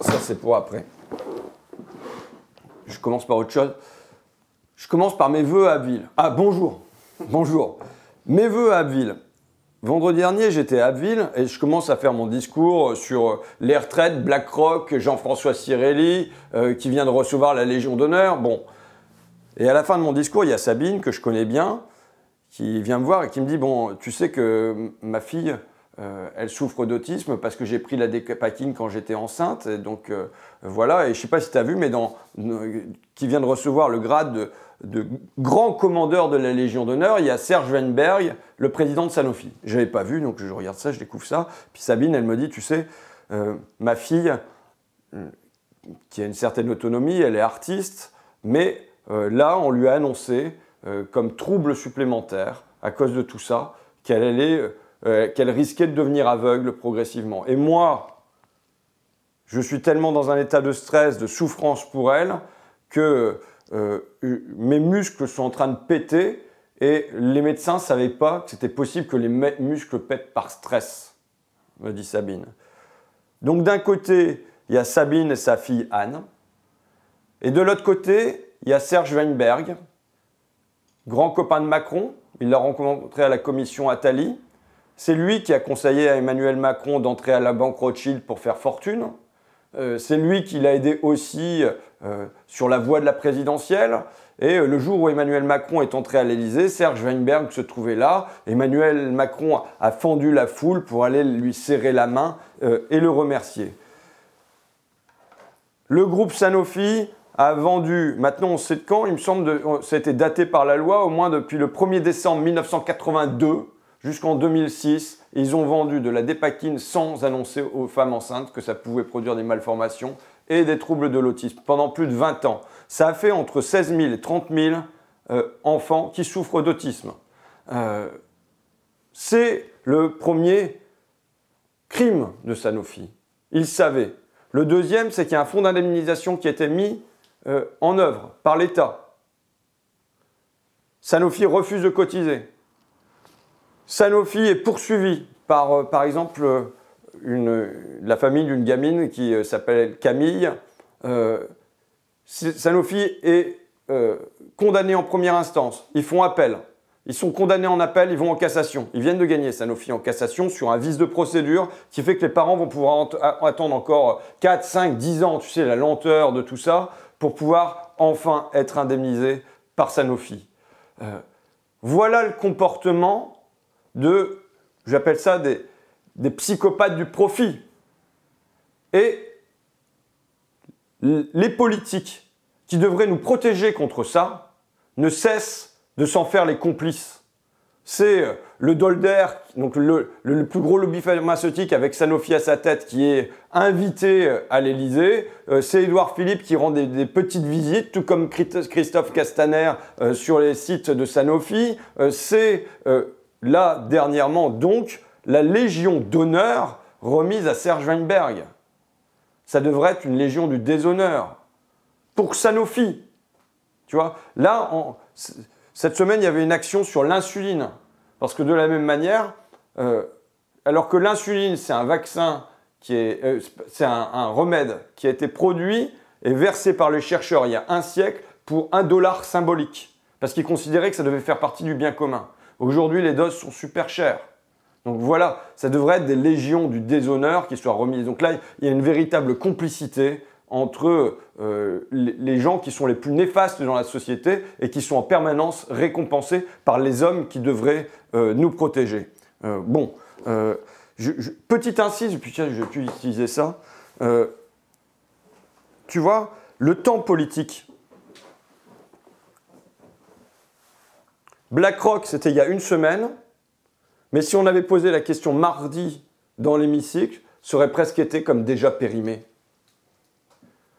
Ça, c'est pour après. Je commence par autre chose. Je commence par mes voeux à Abbeville. Ah, bonjour. Bonjour. Mes voeux à Abbeville. Vendredi dernier, j'étais à Abbeville et je commence à faire mon discours sur les retraites, BlackRock, Jean-François Cirelli, euh, qui vient de recevoir la Légion d'honneur. Bon. Et à la fin de mon discours, il y a Sabine, que je connais bien, qui vient me voir et qui me dit Bon, tu sais que ma fille, euh, elle souffre d'autisme parce que j'ai pris la dépakine quand j'étais enceinte. Et donc euh, voilà, et je sais pas si tu as vu, mais dans, qui vient de recevoir le grade de, grand commandeur de la Légion d'honneur, il y a Serge Weinberg, le président de Sanofi. Je n'avais pas vu, donc je regarde ça, je découvre ça. Puis Sabine, elle me dit, tu sais, euh, ma fille, qui a une certaine autonomie, elle est artiste, mais là, on lui a annoncé comme trouble supplémentaire, à cause de tout ça, qu'elle allait euh, qu'elle risquait de devenir aveugle progressivement. Et moi, je suis tellement dans un état de stress, de souffrance pour elle, que euh, mes muscles sont en train de péter et les médecins ne savaient pas que c'était possible que les muscles pètent par stress, me dit Sabine. Donc d'un côté, il y a Sabine et sa fille Anne, et de l'autre côté, il y a Serge Weinberg, grand copain de Macron, il l'a rencontré à la commission Attali, c'est lui qui a conseillé à Emmanuel Macron d'entrer à la banque Rothschild pour faire fortune. Euh, c'est lui qui l'a aidé aussi euh, sur la voie de la présidentielle. Et euh, le jour où Emmanuel Macron est entré à l'Élysée, Serge Weinberg se trouvait là. Emmanuel Macron a fendu la foule pour aller lui serrer la main et le remercier. Le groupe Sanofi a vendu, maintenant on sait de quand, il me semble, que été daté par la loi, au moins depuis le 1er décembre 1982 Jusqu'en 2006, ils ont vendu de la dépakine sans annoncer aux femmes enceintes que ça pouvait produire des malformations et des troubles de l'autisme pendant plus de 20 ans. Ça a fait entre 16 000 et 30 000 euh, enfants qui souffrent d'autisme. Euh, c'est le premier crime de Sanofi. Ils savaient. Le deuxième, c'est qu'il y a un fonds d'indemnisation qui a été mis euh, en œuvre par l'État. Sanofi refuse de cotiser. Sanofi est poursuivi par, euh, par exemple, euh, la famille d'une gamine qui euh, s'appelle Camille. Sanofi est condamné en première instance. Ils font appel. Ils sont condamnés en appel, ils vont en cassation. Ils viennent de gagner Sanofi en cassation sur un vice de procédure qui fait que les parents vont pouvoir attendre encore 4, 5, 10 ans, tu sais, la lenteur de tout ça, pour pouvoir enfin être indemnisés par Sanofi. voilà le comportement de, j'appelle ça des, psychopathes du profit. Et les politiques qui devraient nous protéger contre ça ne cessent de s'en faire les complices. C'est euh, le Dolder, donc le, plus gros lobby pharmaceutique avec Sanofi à sa tête, qui est invité euh, à l'Elysée. Euh, c'est Édouard Philippe qui rend des, petites visites, tout comme Christophe Castaner sur les sites de Sanofi. c'est là, dernièrement, donc, la Légion d'honneur remise à Serge Weinberg. Ça devrait être une Légion du déshonneur. Pour Sanofi. Tu vois, là, cette semaine, il y avait une action sur l'insuline. Parce que de la même manière, euh, alors que l'insuline, c'est un vaccin qui est, euh, c'est un, remède qui a été produit et versé par les chercheurs il y a un siècle pour un dollar symbolique. Parce qu'ils considéraient que ça devait faire partie du bien commun. Aujourd'hui, les doses sont super chères. Donc voilà, ça devrait être des légions du déshonneur qui soient remises. Donc là, il y a une véritable complicité entre euh, les gens qui sont les plus néfastes dans la société et qui sont en permanence récompensés par les hommes qui devraient euh, nous protéger. Euh, bon, petite incise, puis tiens, je vais plus utiliser ça. tu vois, le temps politique, BlackRock, c'était il y a une semaine, mais si on avait posé la question mardi dans l'hémicycle, ça aurait presque été comme déjà périmé.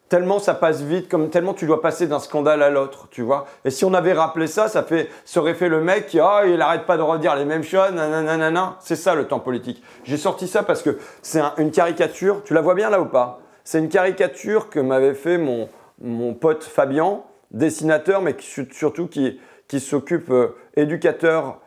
Tellement ça passe vite, comme tellement tu dois passer d'un scandale à l'autre, tu vois. Et si on avait rappelé ça, ça, fait, aurait fait le mec qui, ah, il arrête pas de redire les mêmes choses, nanana. C'est ça le temps politique. J'ai sorti ça parce que c'est une caricature. Tu la vois bien là ou pas? C'est une caricature que m'avait fait mon, mon pote Fabien, dessinateur, mais surtout qui, qui s'occupe, euh, éducateur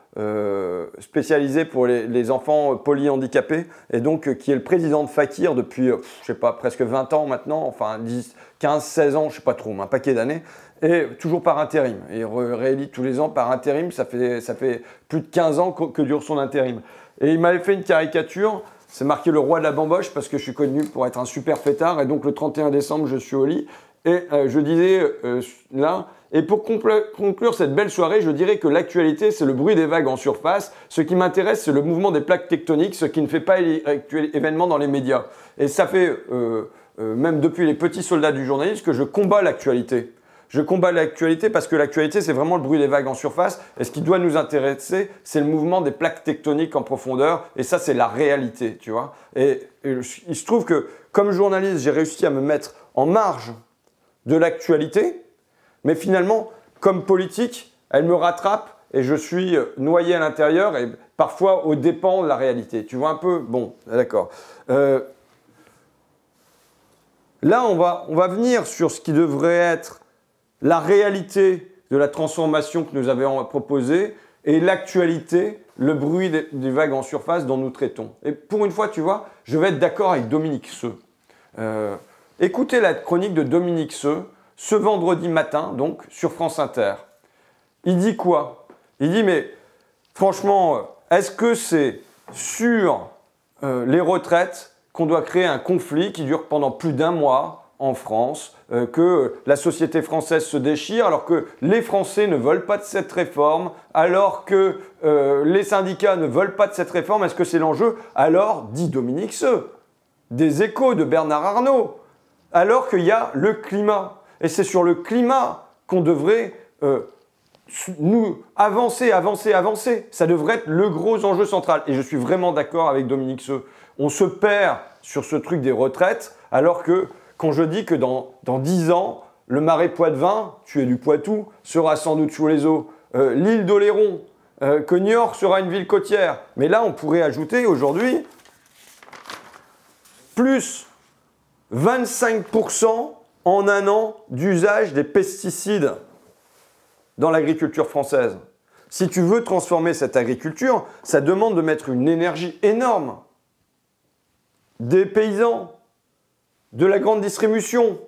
spécialisé pour les, enfants polyhandicapés et donc qui est le président de Fakir depuis, je sais pas, presque 20 ans maintenant, enfin 10, 15, 16 ans, je sais pas trop, un paquet d'années, et toujours par intérim. Il réélit tous les ans par intérim, ça fait, ça fait plus de 15 ans que, dure son intérim. Et il m'avait fait une caricature, c'est marqué le roi de la bamboche parce que je suis connu pour être un super fêtard, et donc le 31 décembre, je suis au lit. Et euh, je disais euh, là, et pour conclure cette belle soirée, je dirais que l'actualité, c'est le bruit des vagues en surface. Ce qui m'intéresse, c'est le mouvement des plaques tectoniques, ce qui ne fait pas événement dans les médias. Et ça fait, euh, même depuis les petits soldats du journalisme, que je combats l'actualité. Je combats l'actualité parce que l'actualité, c'est vraiment le bruit des vagues en surface. Et ce qui doit nous intéresser, c'est le mouvement des plaques tectoniques en profondeur. Et ça, c'est la réalité, tu vois. Et, il se trouve que, comme journaliste, j'ai réussi à me mettre en marge de l'actualité. Mais finalement, comme politique, elle me rattrape et je suis noyé à l'intérieur et parfois au dépens de la réalité. Tu vois un peu? Bon, d'accord. Euh, là, on va, on va venir sur ce qui devrait être la réalité de la transformation que nous avions proposée et l'actualité, le bruit des, vagues en surface dont nous traitons. Et pour une fois, tu vois, je vais être d'accord avec Dominique Seux. Euh, écoutez la chronique de Dominique Seux ce vendredi matin, donc, sur France Inter. Il dit quoi? Il dit, mais franchement, est-ce que c'est sur euh, les retraites qu'on doit créer un conflit qui dure pendant plus d'un mois en France, euh, que la société française se déchire, alors que les Français ne veulent pas de cette réforme, alors que euh, les syndicats ne veulent pas de cette réforme? Est-ce que c'est l'enjeu? Alors, dit Dominique Seux, des échos de Bernard Arnault, alors qu'il y a le climat. Et c'est sur le climat qu'on devrait euh, nous avancer, avancer, avancer. Ça devrait être le gros enjeu central. Et je suis vraiment d'accord avec Dominique Seux. On se perd sur ce truc des retraites, alors que quand je dis que dans, dans 10 ans, le marais Poitevin, tu es du Poitou, sera sans doute sous les eaux. Euh, l'île d'Oléron, euh, que Niort sera une ville côtière. Mais là, on pourrait ajouter aujourd'hui plus 25% en un an d'usage des pesticides dans l'agriculture française. Si tu veux transformer cette agriculture, ça demande de mettre une énergie énorme des paysans, de la grande distribution,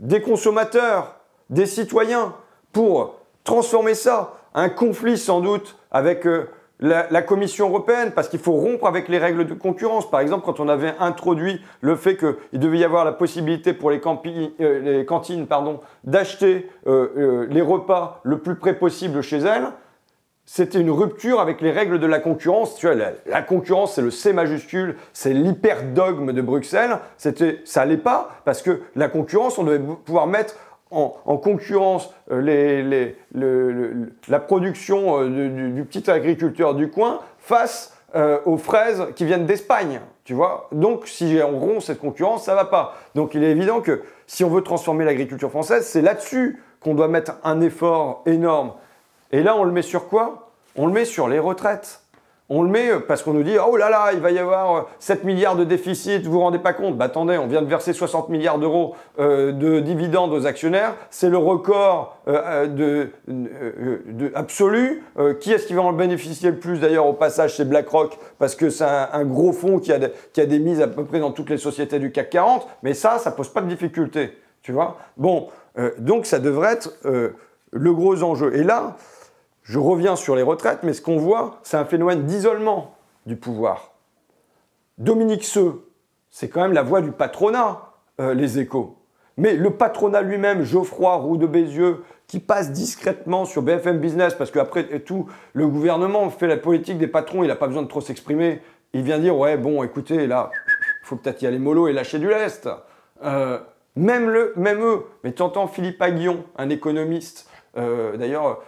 des consommateurs, des citoyens, pour transformer ça. Un conflit sans doute avec euh, la, Commission européenne, parce qu'il faut rompre avec les règles de concurrence. Par exemple, quand on avait introduit le fait qu'il devait y avoir la possibilité pour les, euh, cantines d'acheter euh, les repas le plus près possible chez elles, c'était une rupture avec les règles de la concurrence. Tu vois, la, concurrence, c'est le C majuscule, c'est l'hyper-dogme de Bruxelles. C'était, ça allait pas parce que la concurrence, on devait pouvoir mettre en, concurrence euh, la production euh, du, petit agriculteur du coin face euh, aux fraises qui viennent d'Espagne. Tu vois Donc, si on rompt cette concurrence, ça va pas. Donc, il est évident que si on veut transformer l'agriculture française, c'est là-dessus qu'on doit mettre un effort énorme. Et là, on le met sur quoi? On le met sur les retraites. On le met parce qu'on nous dit oh là là, il va y avoir 7 milliards de déficit, vous vous rendez pas compte? Bah attendez, on vient de verser 60 milliards d'euros euh, de dividendes aux actionnaires, c'est le record euh, de, de, absolu. Euh, qui est-ce qui va en bénéficier le plus d'ailleurs au passage C'est BlackRock parce que c'est un, gros fonds qui a, qui a des mises à peu près dans toutes les sociétés du CAC 40, mais ça, ça pose pas de difficulté, tu vois? Bon, donc ça devrait être le gros enjeu. Et là, je reviens sur les retraites, mais ce qu'on voit, c'est un phénomène d'isolement du pouvoir. Dominique Seux, c'est quand même la voix du patronat, euh, les échos. Mais le patronat lui-même, Geoffroy Roux de Bézieux, qui passe discrètement sur BFM Business, parce qu'après tout, le gouvernement fait la politique des patrons, il n'a pas besoin de trop s'exprimer. Il vient dire, ouais, bon, écoutez, là, faut peut-être y aller mollo et lâcher du lest. Euh, même, le, même eux, mais tu entends Philippe Aguillon, un économiste, euh, d'ailleurs,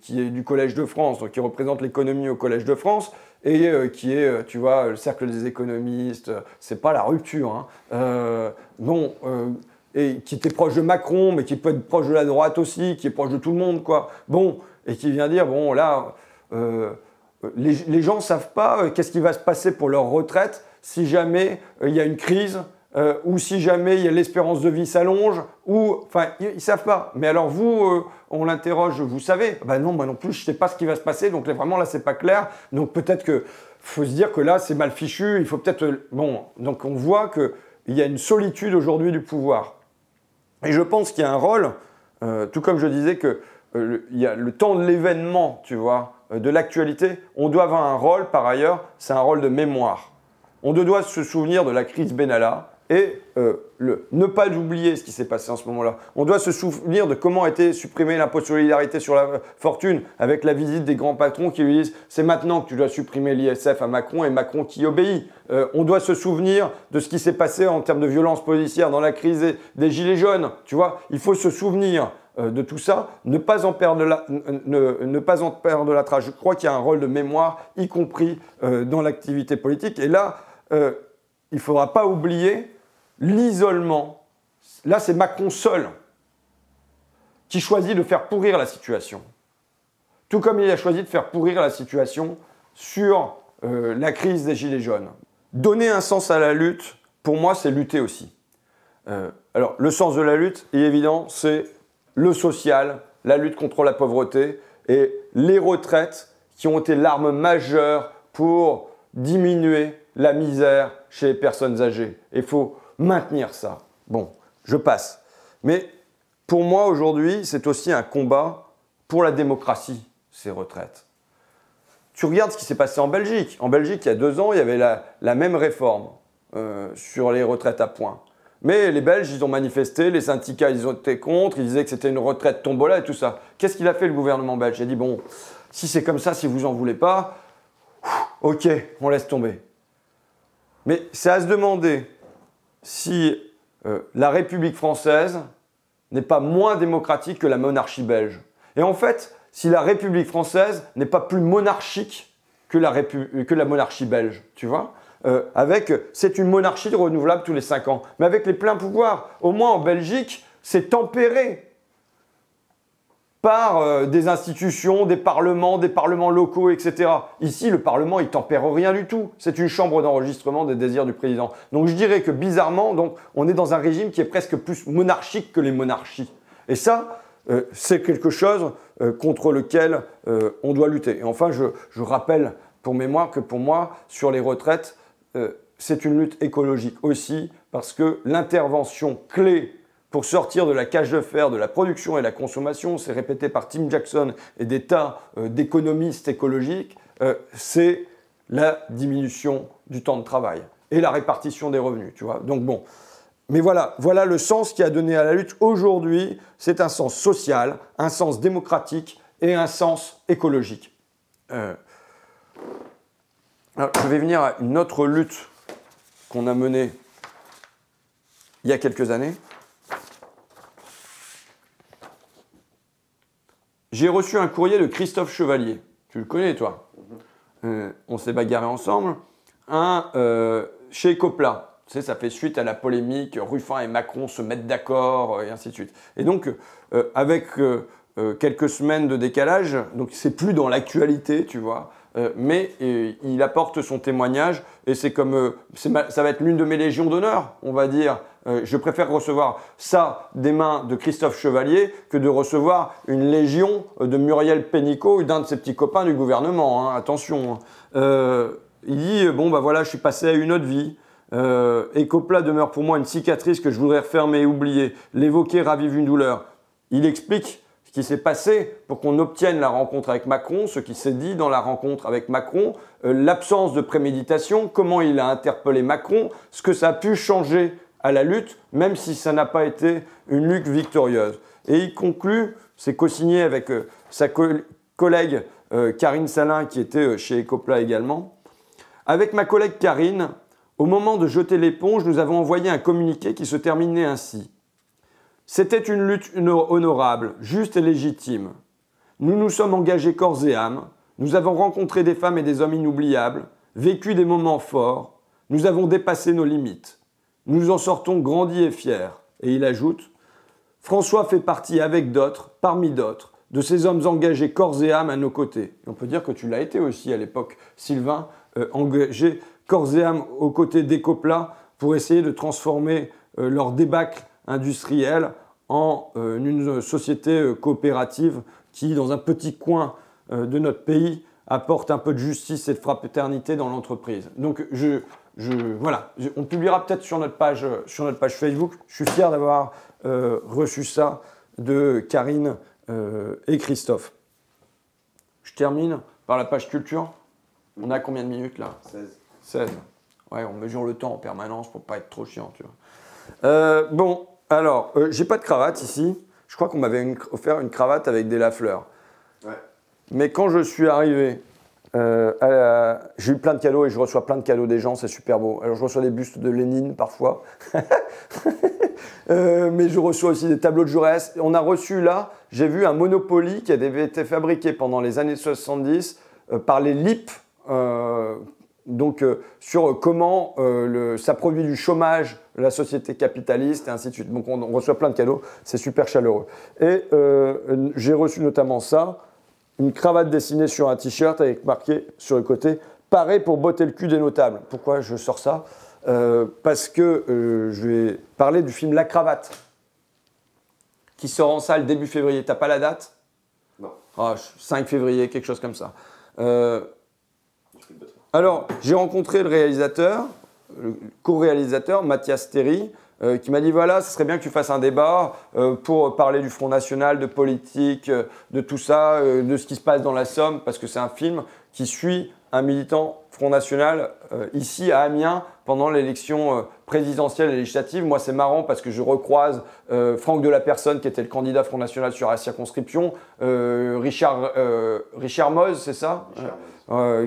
qui est du Collège de France, donc qui représente l'économie au Collège de France, et euh, qui est, tu vois, le cercle des économistes, c'est pas la rupture. Hein. non, et qui était proche de Macron, mais qui peut être proche de la droite aussi, qui est proche de tout le monde, quoi. Bon, et qui vient dire, bon, là, les, les, gens savent pas qu'est-ce qui va se passer pour leur retraite si jamais il y a une crise euh, ou si jamais l'espérance de vie s'allonge, ou enfin ils, ne savent pas. Mais alors vous, euh, on l'interroge, vous savez Ben non, moi non plus, je sais pas ce qui va se passer, donc vraiment là c'est pas clair. Donc peut-être que faut se dire que là c'est mal fichu. Il faut peut-être bon, donc on voit que il y a une solitude aujourd'hui du pouvoir. Et je pense qu'il y a un rôle, euh, tout comme je disais que il y a le temps de l'événement, tu vois, de l'actualité, on doit avoir un rôle par ailleurs, c'est un rôle de mémoire. On doit se souvenir de la crise Benalla, et euh, ne pas oublier ce qui s'est passé en ce moment-là. On doit se souvenir de comment a été supprimé l'impôt de solidarité sur la fortune avec la visite des grands patrons qui lui disent c'est maintenant que tu dois supprimer l'ISF à Macron et Macron qui obéit. Euh, on doit se souvenir de ce qui s'est passé en termes de violence policière dans la crise des, Gilets jaunes. Tu vois, il faut se souvenir euh, de tout ça, ne pas en perdre la, ne, pas en perdre la trace. Je crois qu'il y a un rôle de mémoire, y compris dans l'activité politique. Et là, il ne faudra pas oublier l'isolement, là c'est Macron seul qui choisit de faire pourrir la situation. Tout comme il a choisi de faire pourrir la situation sur euh, la crise des Gilets jaunes. Donner un sens à la lutte, pour moi, c'est lutter aussi. Euh, alors, le sens de la lutte est évident, c'est le social, la lutte contre la pauvreté et les retraites qui ont été l'arme majeure pour diminuer la misère chez les personnes âgées. Il faut maintenir ça. Bon, je passe. Mais pour moi, aujourd'hui, c'est aussi un combat pour la démocratie, ces retraites. Tu regardes ce qui s'est passé en Belgique. En Belgique, il y a deux ans, il y avait la, même réforme euh, sur les retraites à points. Mais les Belges, ils ont manifesté, les syndicats, ils ont contre, ils disaient que c'était une retraite tombola et tout ça. Qu'est-ce qu'il a fait le gouvernement belge? Il a dit, bon, si c'est comme ça, si vous en voulez pas, ok, on laisse tomber. Mais c'est à se demander si euh, la République française n'est pas moins démocratique que la monarchie belge. Et en fait, si la République française n'est pas plus monarchique que la, la monarchie belge, tu vois euh, avec, c'est une monarchie renouvelable tous les cinq ans, mais avec les pleins pouvoirs. Au moins en Belgique, c'est tempéré par euh, des institutions, des parlements, des parlements locaux, etc. Ici, le Parlement, il tempère rien du tout. C'est une chambre d'enregistrement des désirs du président. Donc je dirais que bizarrement, on est dans un régime qui est presque plus monarchique que les monarchies. Et ça, euh, c'est quelque chose euh, contre lequel on doit lutter. Et enfin, je, je, rappelle pour mémoire que pour moi, sur les retraites, c'est une lutte écologique aussi, parce que l'intervention clé pour sortir de la cage de fer de la production et la consommation, c'est répété par Tim Jackson et des tas euh, d'économistes écologiques, euh, c'est la diminution du temps de travail et la répartition des revenus, tu vois. Donc bon, mais voilà, voilà le sens qui a donné à la lutte aujourd'hui, c'est un sens social, un sens démocratique et un sens écologique. Euh, je vais venir à une autre lutte qu'on a menée il y a quelques années. J'ai reçu un courrier de Christophe Chevalier. Tu le connais, toi euh, On s'est bagarré ensemble. Un euh, chez Copla. Tu sais, ça fait suite à la polémique. Ruffin et Macron se mettent d'accord euh, et ainsi de suite. Et donc, avec quelques semaines de décalage, donc c'est plus dans l'actualité, tu vois. Mais il apporte son témoignage et c'est comme ça va être l'une de mes légions d'honneur, on va dire, euh, je préfère recevoir ça des mains de Christophe Chevalier que de recevoir une légion de Muriel Pénicaud ou d'un de ses petits copains du gouvernement. Hein, attention. Hein. Euh, il dit bon bah voilà, je suis passé à une autre vie. Euh, Ecopla demeure pour moi une cicatrice que je voudrais refermer et oublier. L'évoquer ravive une douleur. Il explique ce qui s'est passé pour qu'on obtienne la rencontre avec Macron, ce qui s'est dit dans la rencontre avec Macron, l'absence de préméditation, comment il a interpellé Macron, ce que ça a pu changer à la lutte, même si ça n'a pas été une lutte victorieuse. Et il conclut, c'est co-signé avec euh, sa collègue euh, Karine Salin, qui était euh, chez Ecopla également. Avec ma collègue Karine, au moment de jeter l'éponge, nous avons envoyé un communiqué qui se terminait ainsi. C'était une lutte honorable, juste et légitime. Nous nous sommes engagés corps et âme, nous avons rencontré des femmes et des hommes inoubliables, vécu des moments forts, nous avons dépassé nos limites. Nous en sortons grandis et fiers. Et il ajoute François fait partie avec d'autres, parmi d'autres, de ces hommes engagés corps et âme à nos côtés. on peut dire que tu l'as été aussi à l'époque, Sylvain, euh, engagé corps et âme aux côtés d'Ecopla pour essayer de transformer leur débâcle industriel en une société coopérative qui, dans un petit coin de notre pays, apporte un peu de justice et de fraternité dans l'entreprise. Donc, je, je, voilà, on publiera peut-être sur, notre page, sur notre page Facebook. Je suis fier d'avoir reçu ça de Karine et Christophe. Je termine par la page culture. On a combien de minutes là? 16. 16. Ouais, on mesure le temps en permanence pour pas être trop chiant, tu vois. Euh, bon, alors, euh, j'ai pas de cravate ici. Je crois qu'on m'avait offert une cravate avec des lafleurs. Ouais. Mais quand je suis arrivé, euh, j'ai eu plein de cadeaux et je reçois plein de cadeaux des gens, c'est super beau. Alors je reçois des bustes de Lénine parfois, mais je reçois aussi des tableaux de Jaurès. On a reçu là, j'ai vu un Monopoly qui avait été fabriqué pendant les années 70 par les LIP, donc sur comment ça produit du chômage, la société capitaliste et ainsi de suite. Donc on, on reçoit plein de cadeaux, c'est super chaleureux. Et j'ai reçu notamment ça une cravate dessinée sur un t-shirt avec marqué sur le côté Paré pour botter le cul des notables. Pourquoi je sors ça? Euh, Parce que euh, je vais parler du film La Cravate, qui sort en salle début février. T'as pas la date? Non. 5 ah, février, quelque chose comme ça. Euh, alors, j'ai rencontré le réalisateur, le co-réalisateur, Mathias Terry, euh, qui m'a dit voilà, ce serait bien que tu fasses un débat euh, pour parler du Front National, de politique, euh, de tout ça, de ce qui se passe dans la Somme, parce que c'est un film qui suit un militant Front National ici à Amiens pendant l'élection présidentielle et législative. Moi, c'est marrant parce que je recroise Franck de la Personne, qui était le candidat Front National sur la circonscription, Richard, Richard Moz, c'est ça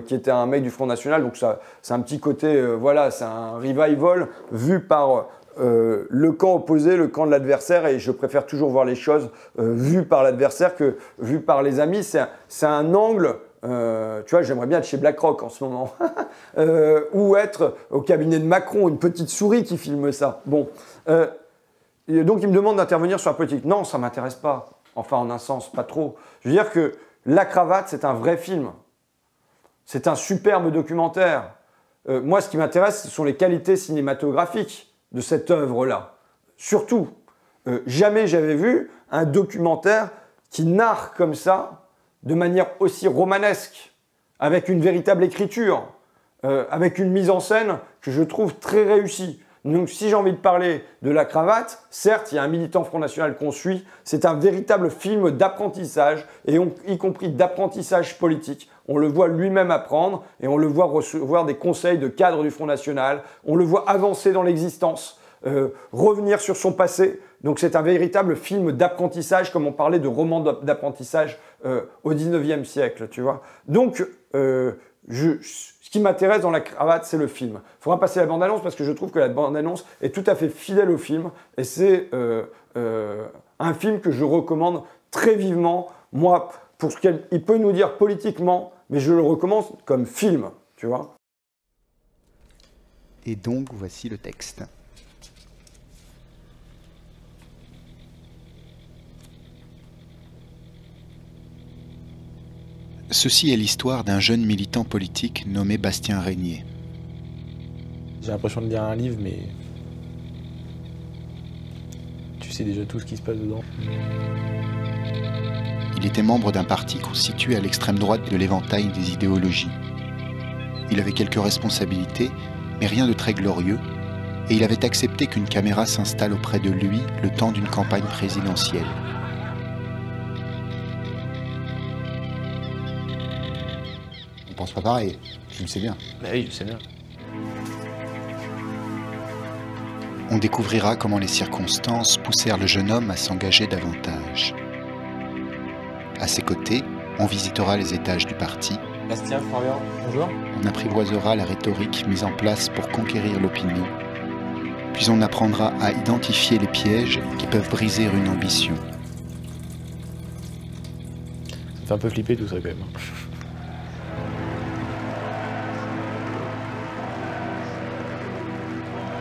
qui était un mec du Front National. Donc, ça, c'est un petit côté, voilà, c'est un revival vu par euh, le camp opposé, le camp de l'adversaire, et je préfère toujours voir les choses euh, vues par l'adversaire que vues par les amis. C'est un, angle, euh, tu vois, j'aimerais bien être chez BlackRock en ce moment, ou être au cabinet de Macron, une petite souris qui filme ça. Bon, donc il me demande d'intervenir sur la politique. Non, ça m'intéresse pas. Enfin, en un sens, pas trop. Je veux dire que La Cravate, c'est un vrai film. C'est un superbe documentaire. moi, ce qui m'intéresse, ce sont les qualités cinématographiques de cette œuvre-là. Surtout, euh, jamais j'avais vu un documentaire qui narre comme ça, de manière aussi romanesque, avec une véritable écriture, euh, avec une mise en scène que je trouve très réussie. Donc si j'ai envie de parler de la cravate, certes, il y a un militant Front National qu'on suit, c'est un véritable film d'apprentissage, et y compris d'apprentissage politique. On le voit lui-même apprendre, et on le voit recevoir des conseils de cadre du Front National, on le voit avancer dans l'existence, euh, revenir sur son passé. Donc c'est un véritable film d'apprentissage, comme on parlait de roman d'apprentissage euh, au 19e siècle, tu vois. Donc, euh, je qui m'intéresse dans la cravate, c'est le film. Il faudra passer la bande-annonce parce que je trouve que la bande-annonce est tout à fait fidèle au film et c'est euh, un film que je recommande très vivement. Moi, pour ce qu'il peut nous dire politiquement, mais je le recommande comme film, tu vois. Et donc, voici le texte. Ceci est l'histoire d'un jeune militant politique nommé Bastien Régnier. J'ai l'impression de lire un livre, mais tu sais déjà tout ce qui se passe dedans. Il était membre d'un parti constitué à l'extrême droite de l'éventail des idéologies. Il avait quelques responsabilités, mais rien de très glorieux, et il avait accepté qu'une caméra s'installe auprès de lui le temps d'une campagne présidentielle. Pense pas pareil. Tu le sais bien. Bah oui, je sais bien. On découvrira comment les circonstances poussèrent le jeune homme à s'engager davantage. À ses côtés, on visitera les étages du parti. Bastien, Florian, bonjour. On apprivoisera la rhétorique mise en place pour conquérir l'opinion. Puis on apprendra à identifier les pièges qui peuvent briser une ambition. Ça fait un peu flipper tout ça quand même.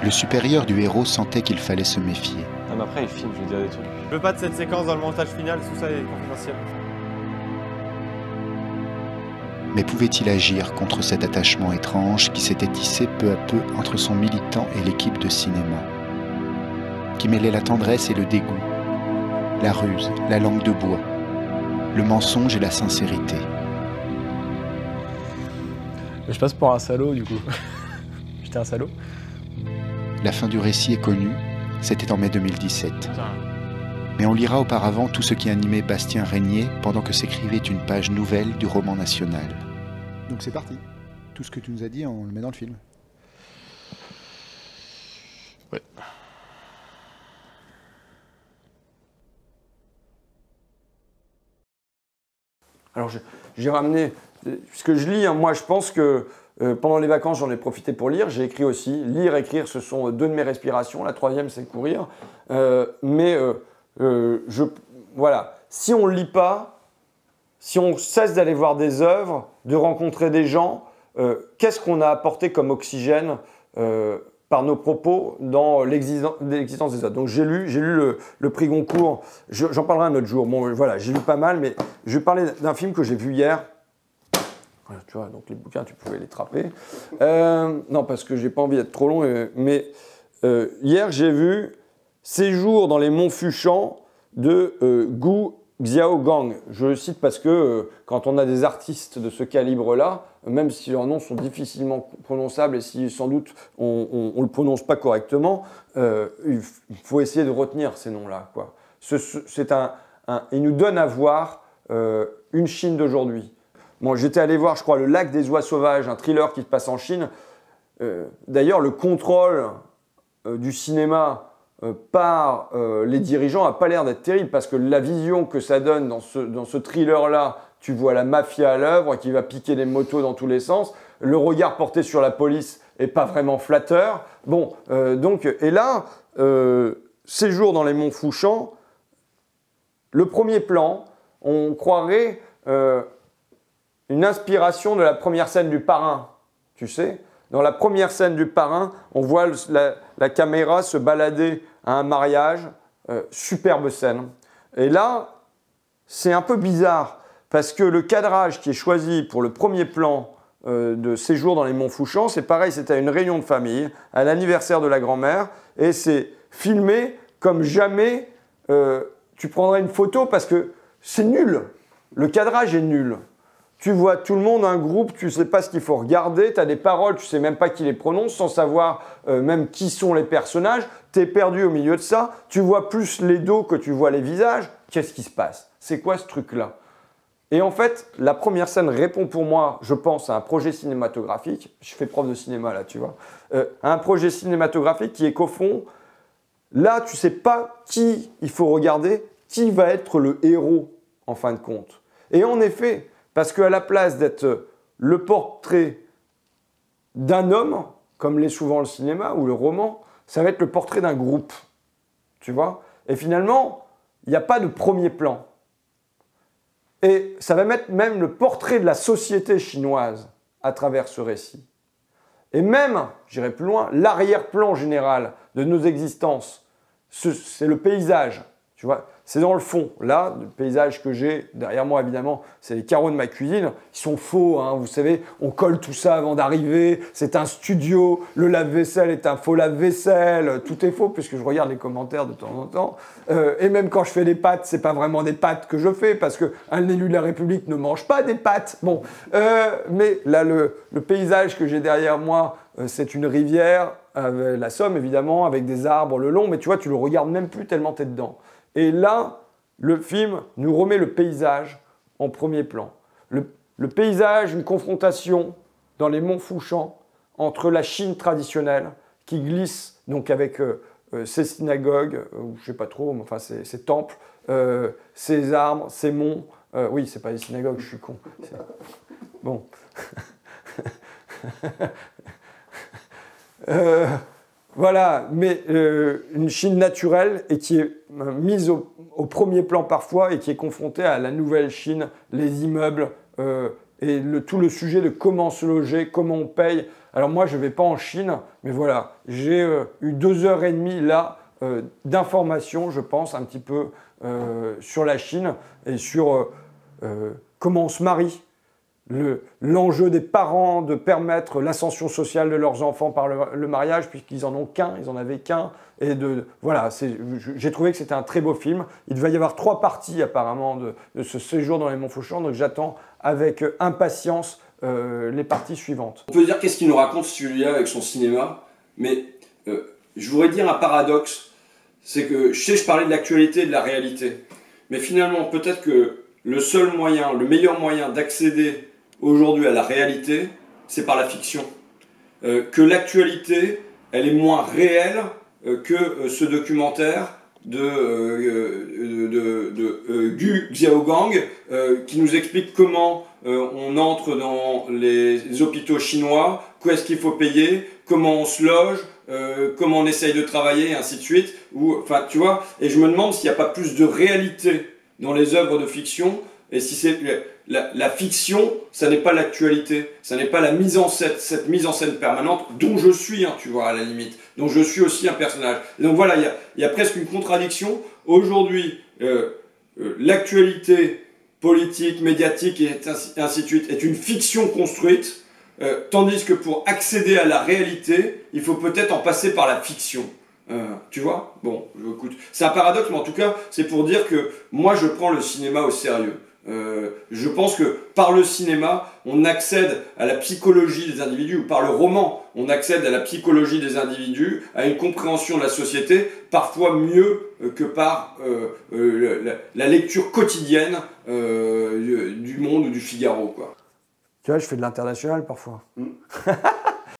Le supérieur du héros sentait qu'il fallait se méfier. Ah, mais après, il filme, je veux dire des trucs. Je veux pas de cette séquence dans le montage final, tout ça est confidentiel. Mais pouvait-il agir contre cet attachement étrange qui s'était tissé peu à peu entre son militant et l'équipe de cinéma Qui mêlait la tendresse et le dégoût, la ruse, la langue de bois, le mensonge et la sincérité? Je passe pour un salaud du coup. J'étais un salaud. La fin du récit est connue, c'était en mai 2017. Mais on lira auparavant tout ce qui animait Bastien Régnier pendant que s'écrivait une page nouvelle du roman national. Donc c'est parti. Tout ce que tu nous as dit, on le met dans le film. Ouais. Alors j'ai ramené, euh, ce que je lis, hein, moi je pense que euh, pendant les vacances j'en ai profité pour lire, j'ai écrit aussi, lire, écrire ce sont deux de mes respirations, la troisième c'est courir, Euh, mais euh, je, voilà, si on ne lit pas, si on cesse d'aller voir des œuvres, de rencontrer des gens, qu'est-ce qu'on a apporté comme oxygène par nos propos dans l'existen- l'existence des autres? Donc j'ai lu, j'ai lu le, le prix Goncourt, Je- j'en parlerai un autre jour. Bon, voilà, j'ai lu pas mal, mais je vais parler d'un film que j'ai vu hier. Tu vois, donc les bouquins, tu pouvais les trapper. Euh, non, parce que j'ai pas envie d'être trop long, euh, mais euh, hier j'ai vu Séjour dans les monts Fuchans de Gu Xiaogang. Je le cite parce que quand on a des artistes de ce calibre-là, même si leurs noms sont difficilement prononçables et si sans doute on ne le prononce pas correctement, il faut essayer de retenir ces noms-là. un, il nous donne à voir une Chine d'aujourd'hui. Bon, j'étais allé voir, je crois, Le Lac des oies sauvages, un thriller qui se passe en Chine. Euh, D'ailleurs, le contrôle euh, du cinéma euh, par les dirigeants n'a pas l'air d'être terrible parce que la vision que ça donne dans ce, dans ce thriller-là, tu vois la mafia à l'œuvre qui va piquer des motos dans tous les sens. Le regard porté sur la police est pas vraiment flatteur. Bon, donc, et là, séjour dans les monts Fouchans, le premier plan, on croirait une inspiration de la première scène du parrain, tu sais. Dans la première scène du parrain, on voit la, caméra se balader à un mariage, euh, superbe scène. Et là, c'est un peu bizarre parce que le cadrage qui est choisi pour le premier plan euh, de séjour dans les Monts Fouchans, c'est pareil, c'était à une réunion de famille, à l'anniversaire de la grand-mère, et c'est filmé comme jamais euh, tu prendrais une photo parce que c'est nul. Le cadrage est nul. Tu vois tout le monde, un groupe, tu sais pas ce qu'il faut regarder, tu as des paroles, tu sais même pas qui les prononce, sans savoir euh, même qui sont les personnages, tu es perdu au milieu de ça, tu vois plus les dos que tu vois les visages, qu'est-ce qui se passe? C'est quoi ce truc-là? Et en fait, la première scène répond pour moi, je pense, à un projet cinématographique, je fais prof de cinéma là, tu vois, euh, un projet cinématographique qui est qu'au fond, là, tu sais pas qui il faut regarder, qui va être le héros en fin de compte. Et en effet, parce qu'à la place d'être le portrait d'un homme, comme l'est souvent le cinéma ou le roman, ça va être le portrait d'un groupe. Tu vois? Et finalement, il n'y a pas de premier plan. Et ça va mettre même le portrait de la société chinoise à travers ce récit. Et même, j'irai plus loin, l'arrière-plan général de nos existences, ce- c'est le paysage. Tu vois, c'est dans le fond. Là, le paysage que j'ai derrière moi, évidemment, c'est les carreaux de ma cuisine. Ils sont faux, hein, vous savez, on colle tout ça avant d'arriver. C'est un studio. Le lave-vaisselle est un faux lave-vaisselle. Tout est faux puisque je regarde les commentaires de temps en temps. Euh, et même quand je fais des pâtes, c'est pas vraiment des pâtes que je fais parce qu'un élu de la République ne mange pas des pâtes. Bon, euh, mais là, le, paysage que j'ai derrière moi, euh, c'est une rivière, la Somme évidemment, avec des arbres le long, mais tu vois, tu le regardes même plus tellement t'es dedans. Et là, le film nous remet le paysage en premier plan. Le, paysage, une confrontation dans les monts Fouchans entre la Chine traditionnelle qui glisse donc avec euh, euh, ses synagogues, euh, ou je sais pas trop, mais enfin ses, temples, euh, ses arbres, ses monts. Euh, oui, c'est pas des synagogues, je suis con. Bon. Voilà, mais euh, une Chine naturelle et qui est euh, mise au, premier plan parfois et qui est confrontée à la nouvelle Chine, les immeubles euh, et tout le sujet de comment se loger, comment on paye. Alors moi, je ne vais pas en Chine, mais voilà, j'ai eu deux heures et demie là d'informations, je pense, un petit peu sur la Chine et sur comment on se marie, l'enjeu des parents de permettre l'ascension sociale de leurs enfants par le, mariage, puisqu'ils en ont qu'un, ils en avaient qu'un. Et de, voilà, j'ai trouvé que c'était un très beau film. Il va y avoir trois parties apparemment de, ce séjour dans les Monts Fauchants, donc j'attends avec impatience euh, les parties suivantes. On peut dire qu'est-ce qu'il nous raconte celui-là avec son cinéma, mais euh, je voudrais dire un paradoxe, c'est que je sais, je parlais de l'actualité et de la réalité, mais finalement peut-être que le seul moyen, le meilleur moyen d'accéder aujourd'hui à la réalité, c'est par la fiction. Euh, que l'actualité, elle est moins réelle euh, que euh, ce documentaire de, Gu Xiaogang qui nous explique comment on entre dans les hôpitaux chinois, quoi est-ce qu'il faut payer, comment on se loge, comment on essaye de travailler, et ainsi de suite. Ou, enfin, tu vois, et je me demande s'il n'y a pas plus de réalité dans les œuvres de fiction et si c'est la, fiction, ça n'est pas l'actualité, ça n'est pas la mise en scène, cette mise en scène permanente dont je suis, hein, tu vois, à la limite, dont je suis aussi un personnage. donc voilà, il y a, presque une contradiction. Aujourd'hui, euh, euh, l'actualité politique, médiatique et ainsi, de suite est une fiction construite, euh, tandis que pour accéder à la réalité, il faut peut-être en passer par la fiction. tu vois? Bon, écoute, c'est un paradoxe, mais en tout cas, c'est pour dire que moi, je prends le cinéma au sérieux. Euh, je pense que par le cinéma, on accède à la psychologie des individus, ou par le roman, on accède à la psychologie des individus, à une compréhension de la société, parfois mieux euh, que par euh, la, lecture quotidienne du Monde ou du Figaro. Quoi. Tu vois, je fais de l'international parfois. Mm.